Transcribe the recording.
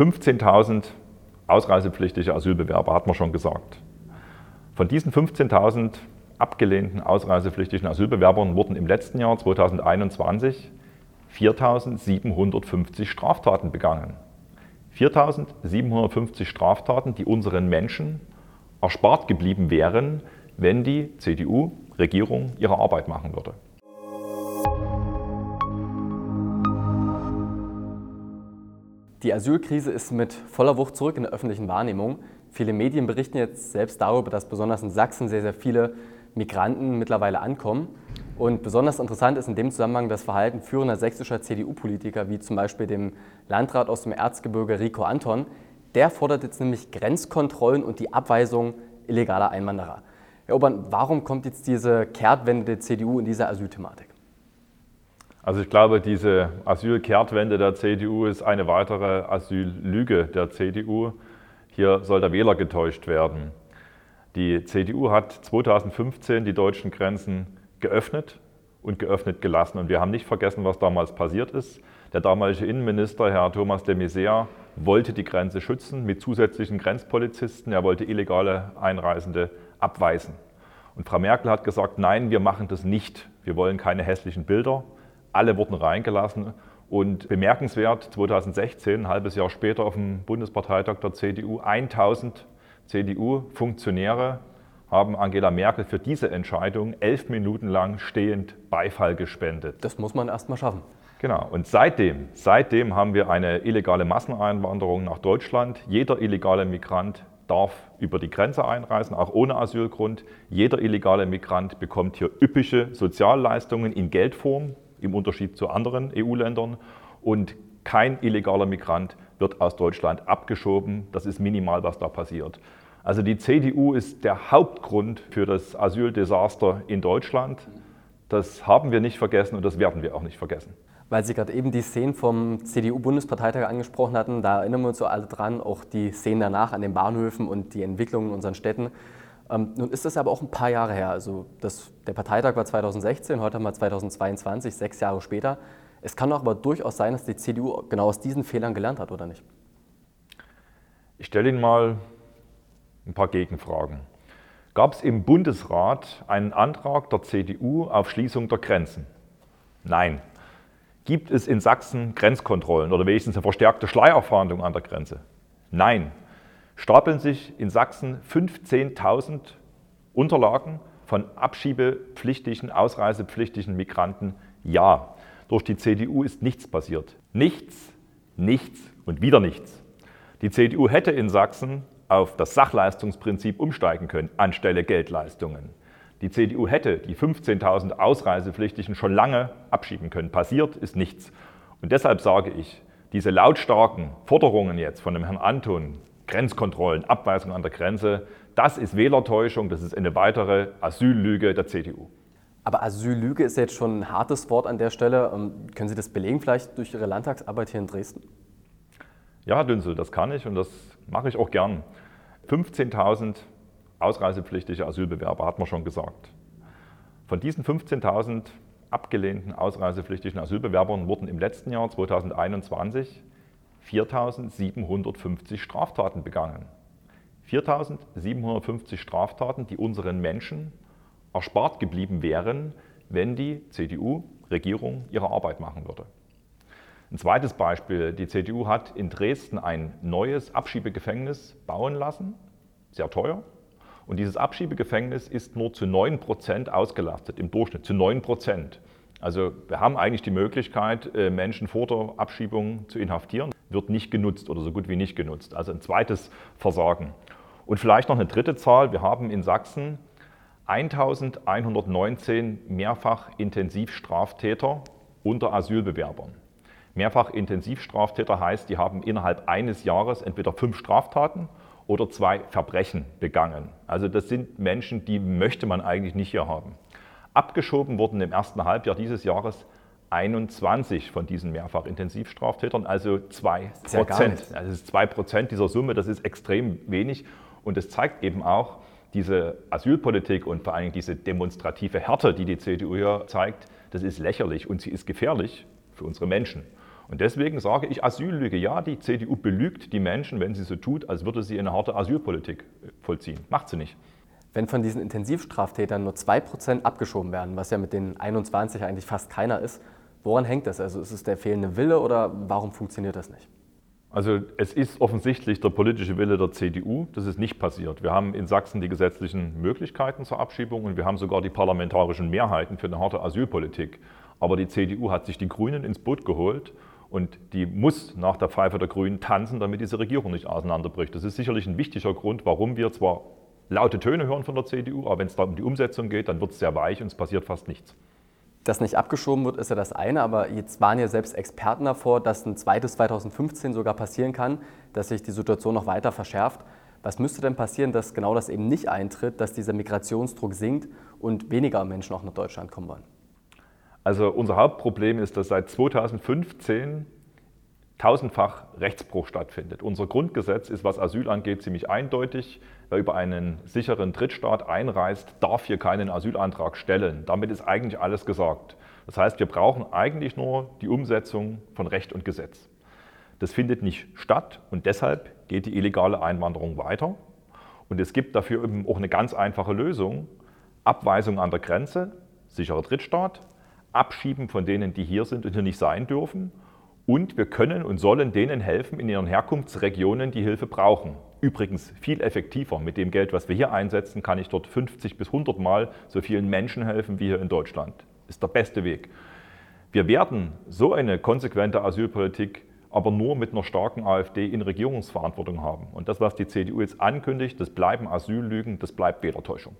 15.000 ausreisepflichtige Asylbewerber, hat man schon gesagt. Von diesen 15.000 abgelehnten ausreisepflichtigen Asylbewerbern wurden im letzten Jahr 2021 4.750 Straftaten begangen. 4.750 Straftaten, die unseren Menschen erspart geblieben wären, wenn die CDU-Regierung ihre Arbeit machen würde. Die Asylkrise ist mit voller Wucht zurück in der öffentlichen Wahrnehmung. Viele Medien berichten jetzt selbst darüber, dass besonders in Sachsen sehr, sehr viele Migranten mittlerweile ankommen. Und besonders interessant ist in dem Zusammenhang das Verhalten führender sächsischer CDU-Politiker, wie zum Beispiel dem Landrat aus dem Erzgebirge Rico Anton. Der fordert jetzt nämlich Grenzkontrollen und die Abweisung illegaler Einwanderer. Herr Obern, warum kommt jetzt diese Kehrtwende der CDU in dieser Asylthematik? Also ich glaube, diese Asylkehrtwende der CDU ist eine weitere Asyllüge der CDU. Hier soll der Wähler getäuscht werden. Die CDU hat 2015 die deutschen Grenzen geöffnet und geöffnet gelassen. Und wir haben nicht vergessen, was damals passiert ist. Der damalige Innenminister, Herr Thomas de Maizière, wollte die Grenze schützen mit zusätzlichen Grenzpolizisten. Er wollte illegale Einreisende abweisen. Und Frau Merkel hat gesagt, nein, wir machen das nicht. Wir wollen keine hässlichen Bilder. Alle wurden reingelassen. Und bemerkenswert, 2016, ein halbes Jahr später auf dem Bundesparteitag der CDU, 1000 CDU-Funktionäre haben Angela Merkel für diese Entscheidung elf Minuten lang stehend Beifall gespendet. Das muss man erst mal schaffen. Genau. Und seitdem, seitdem haben wir eine illegale Masseneinwanderung nach Deutschland. Jeder illegale Migrant darf über die Grenze einreisen, auch ohne Asylgrund. Jeder illegale Migrant bekommt hier üppige Sozialleistungen in Geldform, im Unterschied zu anderen EU-Ländern. Und kein illegaler Migrant wird aus Deutschland abgeschoben. Das ist minimal, was da passiert. Also die CDU ist der Hauptgrund für das Asyldesaster in Deutschland. Das haben wir nicht vergessen und das werden wir auch nicht vergessen. Weil Sie gerade eben die Szenen vom CDU-Bundesparteitag angesprochen hatten, da erinnern wir uns so alle dran, auch die Szenen danach an den Bahnhöfen und die Entwicklung in unseren Städten. Ähm, nun ist das aber auch ein paar Jahre her. Also das, der Parteitag war 2016, heute haben wir 2022, sechs Jahre später. Es kann doch aber durchaus sein, dass die CDU genau aus diesen Fehlern gelernt hat, oder nicht? Ich stelle Ihnen mal ein paar Gegenfragen. Gab es im Bundesrat einen Antrag der CDU auf Schließung der Grenzen? Nein. Gibt es in Sachsen Grenzkontrollen oder wenigstens eine verstärkte Schleierfahndung an der Grenze? Nein. Stapeln sich in Sachsen 15.000 Unterlagen von abschiebepflichtigen, ausreisepflichtigen Migranten? Ja. Durch die CDU ist nichts passiert. Nichts, nichts und wieder nichts. Die CDU hätte in Sachsen auf das Sachleistungsprinzip umsteigen können, anstelle Geldleistungen. Die CDU hätte die 15.000 Ausreisepflichtigen schon lange abschieben können. Passiert ist nichts. Und deshalb sage ich, diese lautstarken Forderungen jetzt von dem Herrn Anton, Grenzkontrollen, Abweisung an der Grenze, das ist Wählertäuschung, das ist eine weitere Asyllüge der CDU. Aber Asyllüge ist jetzt schon ein hartes Wort an der Stelle. Ähm, können Sie das belegen, vielleicht durch Ihre Landtagsarbeit hier in Dresden? Ja, Herr Dünzel, das kann ich und das mache ich auch gern. 15.000 ausreisepflichtige Asylbewerber, hat man schon gesagt. Von diesen 15.000 abgelehnten ausreisepflichtigen Asylbewerbern wurden im letzten Jahr 2021 4.750 Straftaten begangen. 4.750 Straftaten, die unseren Menschen erspart geblieben wären, wenn die CDU-Regierung ihre Arbeit machen würde. Ein zweites Beispiel, die CDU hat in Dresden ein neues Abschiebegefängnis bauen lassen, sehr teuer. Und dieses Abschiebegefängnis ist nur zu 9 Prozent ausgelastet, im Durchschnitt zu 9 Prozent. Also wir haben eigentlich die Möglichkeit, äh, Menschen vor der Abschiebung zu inhaftieren. Wird nicht genutzt oder so gut wie nicht genutzt. Also ein zweites Versagen. Und vielleicht noch eine dritte Zahl. Wir haben in Sachsen 1119 Mehrfach-Intensivstraftäter unter Asylbewerbern. Mehrfach-Intensivstraftäter heißt, die haben innerhalb eines Jahres entweder fünf Straftaten oder zwei Verbrechen begangen. Also das sind Menschen, die möchte man eigentlich nicht hier haben. Abgeschoben wurden im ersten Halbjahr dieses Jahres 21 von diesen Mehrfach-Intensivstraftätern, also 2 Prozent. Ja das ist 2 Prozent dieser Summe, das ist extrem wenig. Und es zeigt eben auch, diese Asylpolitik und vor allem diese demonstrative Härte, die die CDU hier zeigt, das ist lächerlich und sie ist gefährlich für unsere Menschen. Und deswegen sage ich Asyllüge. Ja, die CDU belügt die Menschen, wenn sie so tut, als würde sie eine harte Asylpolitik äh, vollziehen. Macht sie nicht. Wenn von diesen Intensivstraftätern nur 2% abgeschoben werden, was ja mit den 21 eigentlich fast keiner ist, woran hängt das? Also ist es der fehlende Wille oder warum funktioniert das nicht? Also es ist offensichtlich der politische Wille der CDU, das ist nicht passiert. Wir haben in Sachsen die gesetzlichen Möglichkeiten zur Abschiebung und wir haben sogar die parlamentarischen Mehrheiten für eine harte Asylpolitik. Aber die CDU hat sich die Grünen ins Boot geholt und die muss nach der Pfeife der Grünen tanzen, damit diese Regierung nicht auseinanderbricht. Das ist sicherlich ein wichtiger Grund, warum wir zwar laute Töne hören von der CDU, aber wenn es da um die Umsetzung geht, dann wird es sehr weich und es passiert fast nichts. Dass nicht abgeschoben wird, ist ja das eine, aber jetzt waren ja selbst Experten davor, dass ein zweites 2015 sogar passieren kann, dass sich die Situation noch weiter verschärft. Was müsste denn passieren, dass genau das eben nicht eintritt, dass dieser Migrationsdruck sinkt und weniger Menschen auch nach Deutschland kommen wollen? Also unser Hauptproblem ist, dass seit 2015 tausendfach Rechtsbruch stattfindet. Unser Grundgesetz ist, was Asyl angeht, ziemlich eindeutig. Wer über einen sicheren Drittstaat einreist, darf hier keinen Asylantrag stellen. Damit ist eigentlich alles gesagt. Das heißt, wir brauchen eigentlich nur die Umsetzung von Recht und Gesetz. Das findet nicht statt und deshalb geht die illegale Einwanderung weiter. Und es gibt dafür eben auch eine ganz einfache Lösung. Abweisung an der Grenze, sicherer Drittstaat, abschieben von denen, die hier sind und hier nicht sein dürfen. Und wir können und sollen denen helfen in ihren Herkunftsregionen, die Hilfe brauchen. Übrigens viel effektiver. Mit dem Geld, was wir hier einsetzen, kann ich dort 50 bis 100 Mal so vielen Menschen helfen wie hier in Deutschland. Ist der beste Weg. Wir werden so eine konsequente Asylpolitik aber nur mit einer starken AfD in Regierungsverantwortung haben. Und das, was die CDU jetzt ankündigt, das bleiben Asyllügen, das bleibt Wählertäuschung.